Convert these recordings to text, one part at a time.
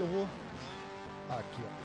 Eu vou. Aqui, ó.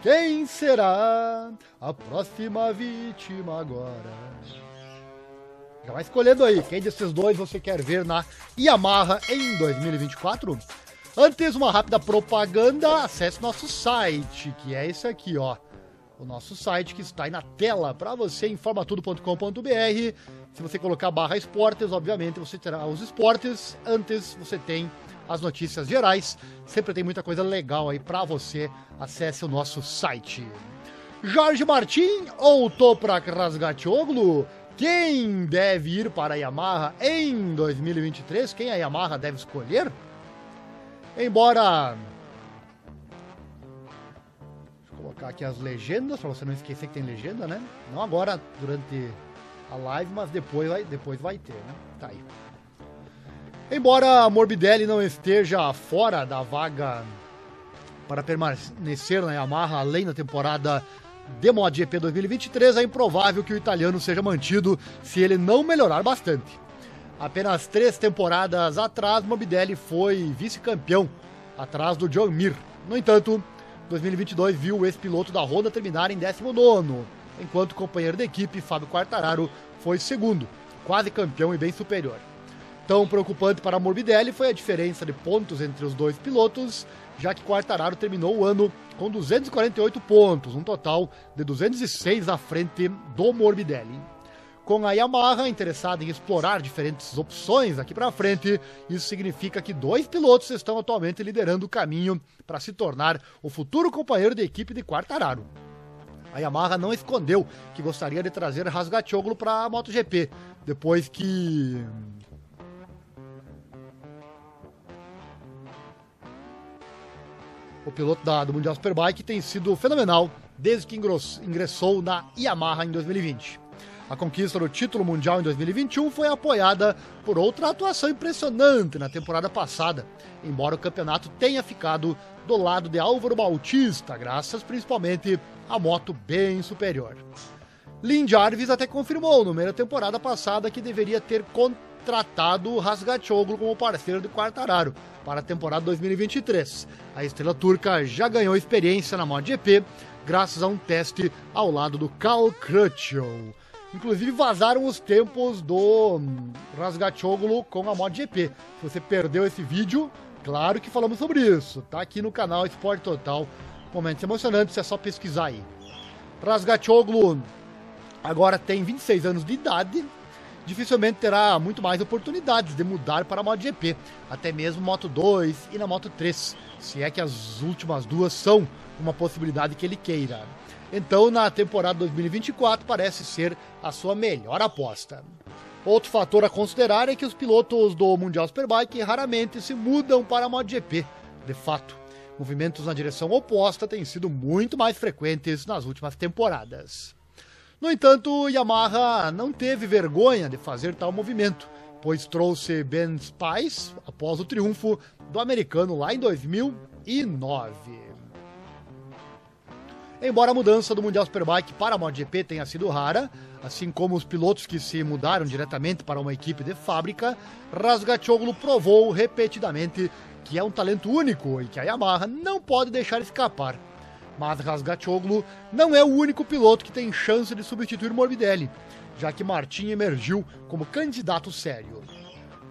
Quem será a próxima vítima agora? Já vai escolhendo aí, quem desses dois você quer ver na Yamaha em 2024? Antes, uma rápida propaganda, acesse nosso site, que é esse aqui, ó. O nosso site que está aí na tela para você, informatudo.com.br. Se você colocar barra esportes, obviamente você terá os esportes. Antes você tem as notícias gerais. Sempre tem muita coisa legal aí para você. Acesse o nosso site. Jorge Martin ou Toprak Razgatoglu? Quem deve ir para a Yamaha em 2023? Quem a Yamaha deve escolher? Embora. Deixa eu colocar aqui as legendas, para você não esquecer que tem legenda, né? Não agora, durante a live, mas depois vai, depois vai ter, né? Tá aí. Embora Morbidelli não esteja fora da vaga para permanecer na Yamaha além da temporada de MotoGP 2023, é improvável que o italiano seja mantido se ele não melhorar bastante. Apenas três temporadas atrás, Morbidelli foi vice-campeão, atrás do John Mir. No entanto, 2022 viu esse piloto da Honda terminar em 19, enquanto o companheiro de equipe, Fábio Quartararo, foi segundo, quase campeão e bem superior. Tão preocupante para Morbidelli foi a diferença de pontos entre os dois pilotos, já que Quartararo terminou o ano com 248 pontos, um total de 206 à frente do Morbidelli. Com a Yamaha interessada em explorar diferentes opções daqui para frente, isso significa que dois pilotos estão atualmente liderando o caminho para se tornar o futuro companheiro de equipe de Quartararo. A Yamaha não escondeu que gostaria de trazer Rasgatioglu para a MotoGP, depois que o piloto da, do Mundial Superbike, tem sido fenomenal desde que ingressou na Yamaha em 2020. A conquista do título mundial em 2021 foi apoiada por outra atuação impressionante na temporada passada, embora o campeonato tenha ficado do lado de Álvaro Bautista, graças principalmente à moto bem superior. Lynn Jarvis até confirmou no meio da temporada passada que deveria ter contratado Rasgatoglu como parceiro de Quartararo para a temporada 2023. A estrela turca já ganhou experiência na MotoGP graças a um teste ao lado do Carl Crutchlow. Inclusive vazaram os tempos do Rasgatoglu com a MotoGP. Se você perdeu esse vídeo, claro que falamos sobre isso. Tá aqui no canal Esporte Total. Momentos emocionantes, é só pesquisar aí. Rasgatoglu agora tem 26 anos de idade, dificilmente terá muito mais oportunidades de mudar para a MotoGP, até mesmo Moto 2 e na Moto 3, se é que as últimas duas são uma possibilidade que ele queira. Então, na temporada 2024 parece ser a sua melhor aposta. Outro fator a considerar é que os pilotos do Mundial Superbike raramente se mudam para a MotoGP. De fato, movimentos na direção oposta têm sido muito mais frequentes nas últimas temporadas. No entanto, Yamaha não teve vergonha de fazer tal movimento, pois trouxe Ben Spice após o triunfo do americano lá em 2009. Embora a mudança do Mundial Superbike para a MotoGP tenha sido rara, assim como os pilotos que se mudaram diretamente para uma equipe de fábrica, Razgatoglu provou repetidamente que é um talento único e que a Yamaha não pode deixar escapar. Mas Rasgatoglu não é o único piloto que tem chance de substituir Morbidelli, já que Martin emergiu como candidato sério.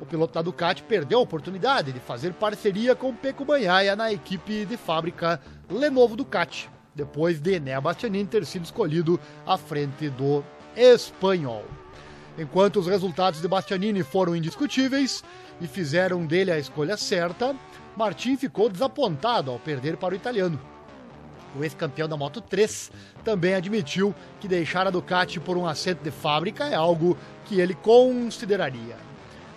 O piloto da Ducati perdeu a oportunidade de fazer parceria com Pecco Bagnaia na equipe de fábrica Lenovo Ducati, depois de Enea Bastianini ter sido escolhido à frente do espanhol. Enquanto os resultados de Bastianini foram indiscutíveis e fizeram dele a escolha certa, Martin ficou desapontado ao perder para o italiano o ex-campeão da Moto 3, também admitiu que deixar a Ducati por um assento de fábrica é algo que ele consideraria.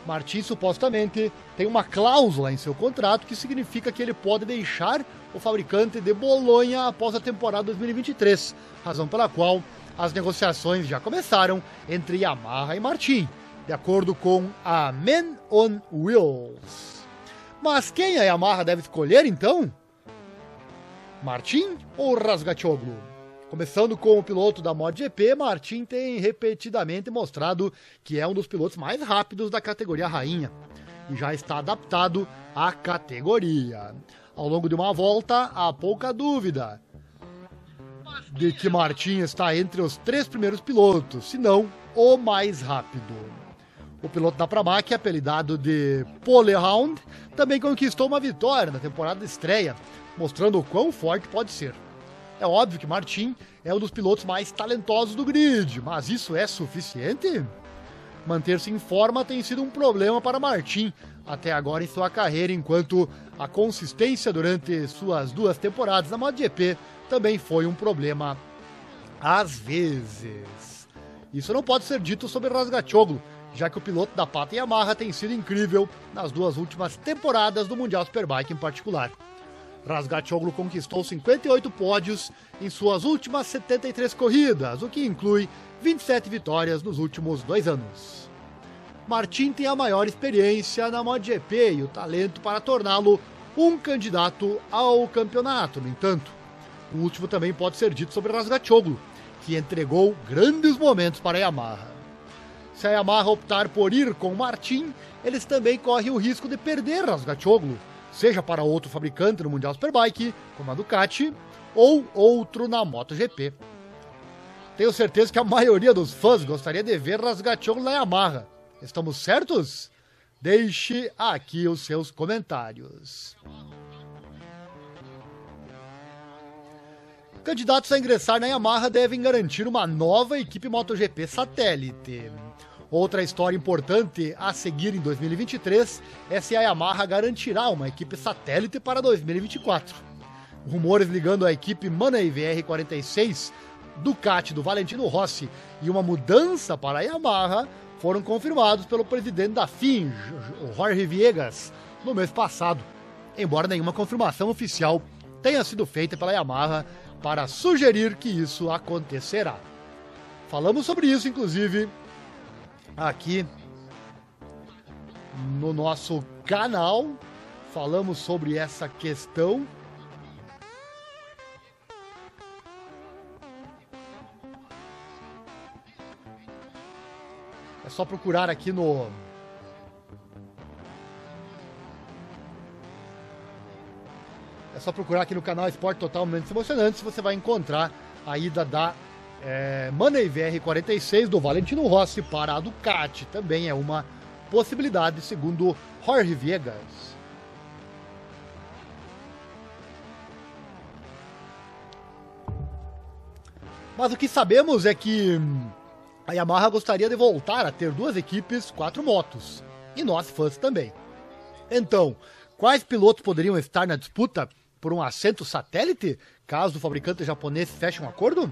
Martins supostamente tem uma cláusula em seu contrato que significa que ele pode deixar o fabricante de Bolonha após a temporada 2023, razão pela qual as negociações já começaram entre Yamaha e Martin, de acordo com a Men on Wheels. Mas quem a Yamaha deve escolher então? Martin ou Razgatoglu? Começando com o piloto da MotoGP, Martin tem repetidamente mostrado que é um dos pilotos mais rápidos da categoria rainha e já está adaptado à categoria. Ao longo de uma volta, há pouca dúvida de que Martin está entre os três primeiros pilotos, se não o mais rápido. O piloto da Pramac, apelidado de Polehound, também conquistou uma vitória na temporada de estreia, mostrando o quão forte pode ser. É óbvio que Martin é um dos pilotos mais talentosos do grid, mas isso é suficiente? Manter-se em forma tem sido um problema para Martin até agora em sua carreira, enquanto a consistência durante suas duas temporadas na MotoGP também foi um problema às vezes. Isso não pode ser dito sobre Rasgatioglu, já que o piloto da Pata Yamaha tem sido incrível nas duas últimas temporadas do Mundial Superbike em particular. Razgatoglu conquistou 58 pódios em suas últimas 73 corridas, o que inclui 27 vitórias nos últimos dois anos. Martin tem a maior experiência na MotoGP e o talento para torná-lo um candidato ao campeonato. No entanto, o último também pode ser dito sobre Razgatoglu, que entregou grandes momentos para a Yamaha. Se a Yamaha optar por ir com Martin, eles também correm o risco de perder Razgatoglu, seja para outro fabricante no Mundial Superbike, como a Ducati, ou outro na MotoGP. Tenho certeza que a maioria dos fãs gostaria de ver Rasgatioglu na Yamaha. Estamos certos? Deixe aqui os seus comentários. Candidatos a ingressar na Yamaha devem garantir uma nova equipe MotoGP satélite. Outra história importante a seguir em 2023 é se a Yamaha garantirá uma equipe satélite para 2024. Rumores ligando a equipe Money VR46 Ducati do Valentino Rossi e uma mudança para a Yamaha foram confirmados pelo presidente da FIM, Jorge Viegas, no mês passado, embora nenhuma confirmação oficial tenha sido feita pela Yamaha para sugerir que isso acontecerá. Falamos sobre isso, inclusive, aqui no nosso canal. Falamos sobre essa questão. É só procurar aqui no É só procurar aqui no canal Esporte Total Momentos Emocionantes, você vai encontrar a ida da é, Money VR46 do Valentino Rossi para a Ducati. Também é uma possibilidade, segundo Jorge Viegas. Mas o que sabemos é que a Yamaha gostaria de voltar a ter duas equipes, quatro motos. E nós fãs também. Então, quais pilotos poderiam estar na disputa por um assento satélite, caso o fabricante japonês feche um acordo?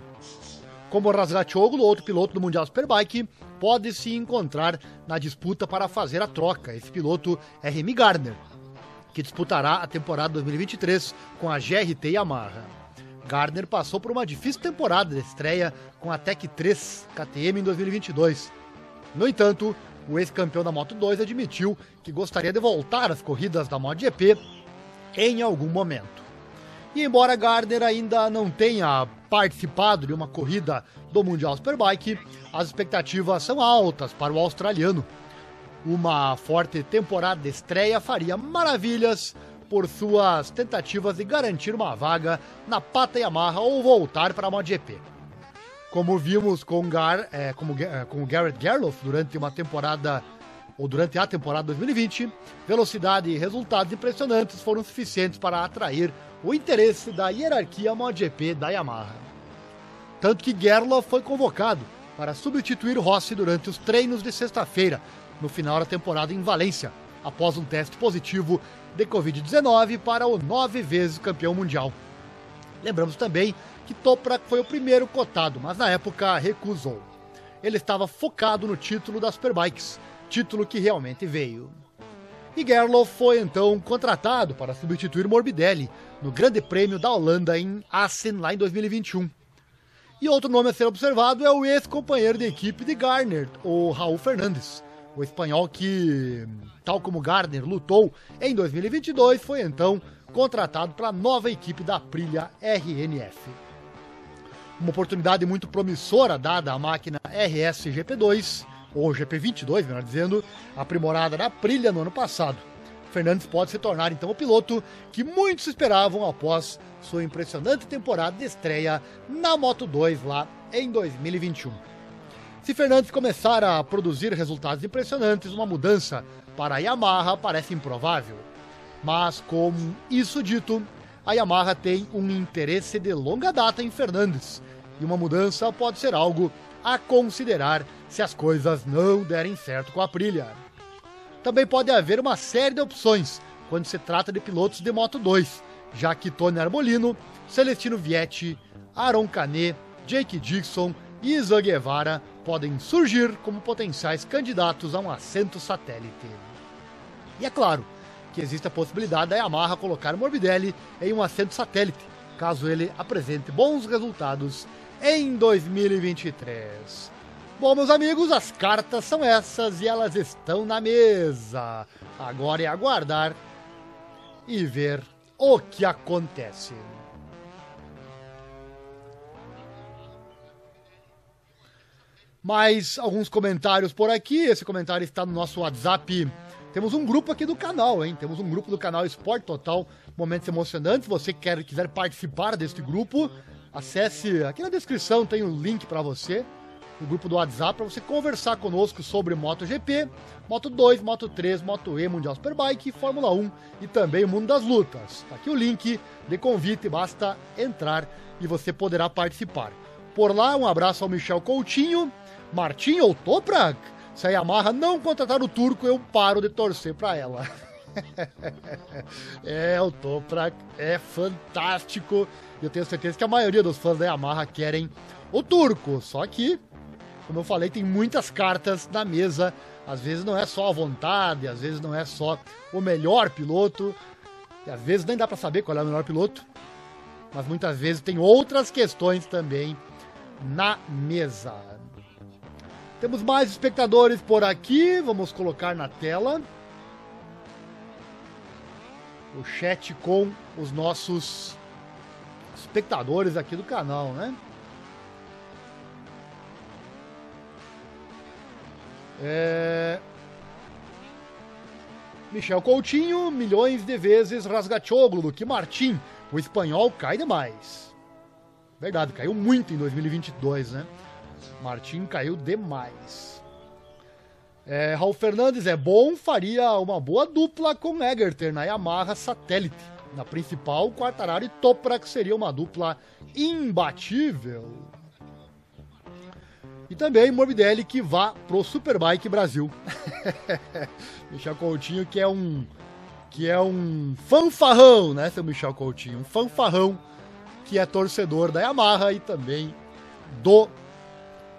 Como Razgatoglu, outro piloto do Mundial Superbike, pode se encontrar na disputa para fazer a troca. Esse piloto é Remy Gardner, que disputará a temporada 2023 com a GRT Yamaha. Gardner passou por uma difícil temporada de estreia com a Tech 3 KTM em 2022. No entanto, o ex-campeão da Moto 2 admitiu que gostaria de voltar às corridas da MotoGP em algum momento. E embora Gardner ainda não tenha participado de uma corrida do Mundial Superbike, as expectativas são altas para o australiano. Uma forte temporada de estreia faria maravilhas por suas tentativas de garantir uma vaga na Pata Yamaha ou voltar para a MotoGP. Como vimos com, Gar, é, como, é, com Garrett Gerloff durante uma temporada ou durante a temporada 2020, velocidade e resultados impressionantes foram suficientes para atrair o interesse da hierarquia MotoGP da Yamaha. Tanto que Gerloff foi convocado para substituir Rossi durante os treinos de sexta-feira, no final da temporada em Valência, após um teste positivo de Covid-19 para o nove vezes campeão mundial. Lembramos também que Toprak foi o primeiro cotado, mas na época recusou. Ele estava focado no título das Superbikes, título que realmente veio. E Gerloff foi então contratado para substituir Morbidelli no Grande Prêmio da Holanda em Assen lá em 2021. E outro nome a ser observado é o ex-companheiro de equipe de Garner, o Raul Fernandes. O espanhol que, tal como Gardner, lutou em 2022, foi então contratado para a nova equipe da Aprilia RNF. Uma oportunidade muito promissora dada à máquina RS GP2, ou GP22, melhor dizendo, aprimorada na Aprilia no ano passado. Fernandes pode se tornar então o piloto que muitos esperavam após sua impressionante temporada de estreia na Moto 2 lá em 2021. Se Fernandes começar a produzir resultados impressionantes, uma mudança para a Yamaha parece improvável. Mas, com isso dito, a Yamaha tem um interesse de longa data em Fernandes, e uma mudança pode ser algo a considerar se as coisas não derem certo com a Aprilia. Também pode haver uma série de opções quando se trata de pilotos de Moto 2, já que Tony Arbolino, Celestino Vietti, Aaron Canet, Jake Dixon e Isan Guevara podem surgir como potenciais candidatos a um assento satélite. E é claro que existe a possibilidade da Yamaha colocar Morbidelli em um assento satélite, caso ele apresente bons resultados em 2023. Bom, meus amigos, as cartas são essas e elas estão na mesa. Agora é aguardar e ver o que acontece. Mais alguns comentários por aqui. Esse comentário está no nosso WhatsApp. Temos um grupo aqui do canal, hein? Temos um grupo do canal Esporte Total, Momentos Emocionantes. Você quer, quiser participar deste grupo, acesse aqui na descrição, tem o um link para você no grupo do WhatsApp para você conversar conosco sobre MotoGP, Moto 2, Moto 3, Moto E, Mundial Superbike, Fórmula 1 e também o mundo das lutas. Tá aqui o link de convite, basta entrar e você poderá participar. Por lá, um abraço ao Michel Coutinho, Martin ou Toprak. Se a Yamaha não contratar o turco, eu paro de torcer para ela. é, o Toprak é fantástico. Eu tenho certeza que a maioria dos fãs da Yamaha querem o turco. Só que como eu falei, tem muitas cartas na mesa. Às vezes não é só a vontade, às vezes não é só o melhor piloto, e às vezes nem dá para saber qual é o melhor piloto. Mas muitas vezes tem outras questões também na mesa. Temos mais espectadores por aqui, vamos colocar na tela o chat com os nossos espectadores aqui do canal, né? É... Michel Coutinho, milhões de vezes Rasgachoglu que Martim. O espanhol cai demais. Verdade, caiu muito em 2022, né? Martim caiu demais. É, Raul Fernandes é bom, faria uma boa dupla com Egerter na Yamaha Satélite. Na principal, Quartararo e Toprak seria uma dupla imbatível. E também Morbidelli que vá pro Superbike Brasil. Michel Coutinho que é um que é um fanfarrão, né, seu Michel Coutinho, um fanfarrão que é torcedor da Yamaha e também do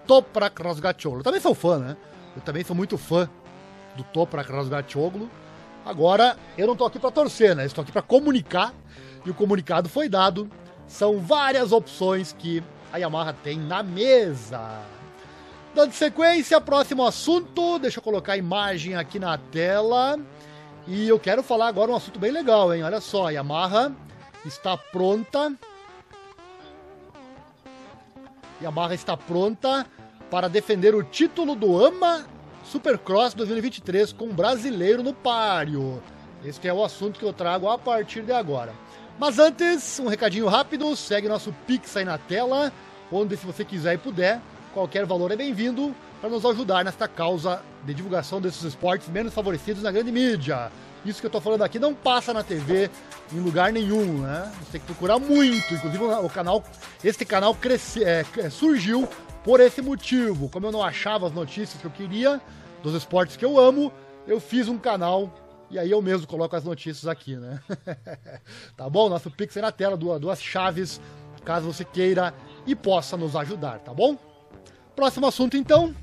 Toprak Razgatoglu. Também sou fã, né? Eu também sou muito fã do Toprak Razgatoglu. Agora, eu não tô aqui para torcer, né? Estou aqui para comunicar e o comunicado foi dado. São várias opções que a Yamaha tem na mesa. Dando sequência, próximo assunto. Deixa eu colocar a imagem aqui na tela. E eu quero falar agora um assunto bem legal, hein? Olha só, a Yamaha está pronta. Yamaha está pronta para defender o título do AMA Supercross 2023 com um brasileiro no páreo. Este é o assunto que eu trago a partir de agora. Mas antes, um recadinho rápido, segue nosso Pix aí na tela, onde se você quiser e puder, Qualquer valor é bem-vindo para nos ajudar nesta causa de divulgação desses esportes menos favorecidos na grande mídia. Isso que eu estou falando aqui não passa na TV em lugar nenhum, né? Você tem que procurar muito. Inclusive o canal, este canal cresce, é, surgiu por esse motivo. Como eu não achava as notícias que eu queria dos esportes que eu amo, eu fiz um canal e aí eu mesmo coloco as notícias aqui, né? tá bom? Nosso Pix é na tela, duas, duas chaves, caso você queira e possa nos ajudar, tá bom? Próximo assunto, então.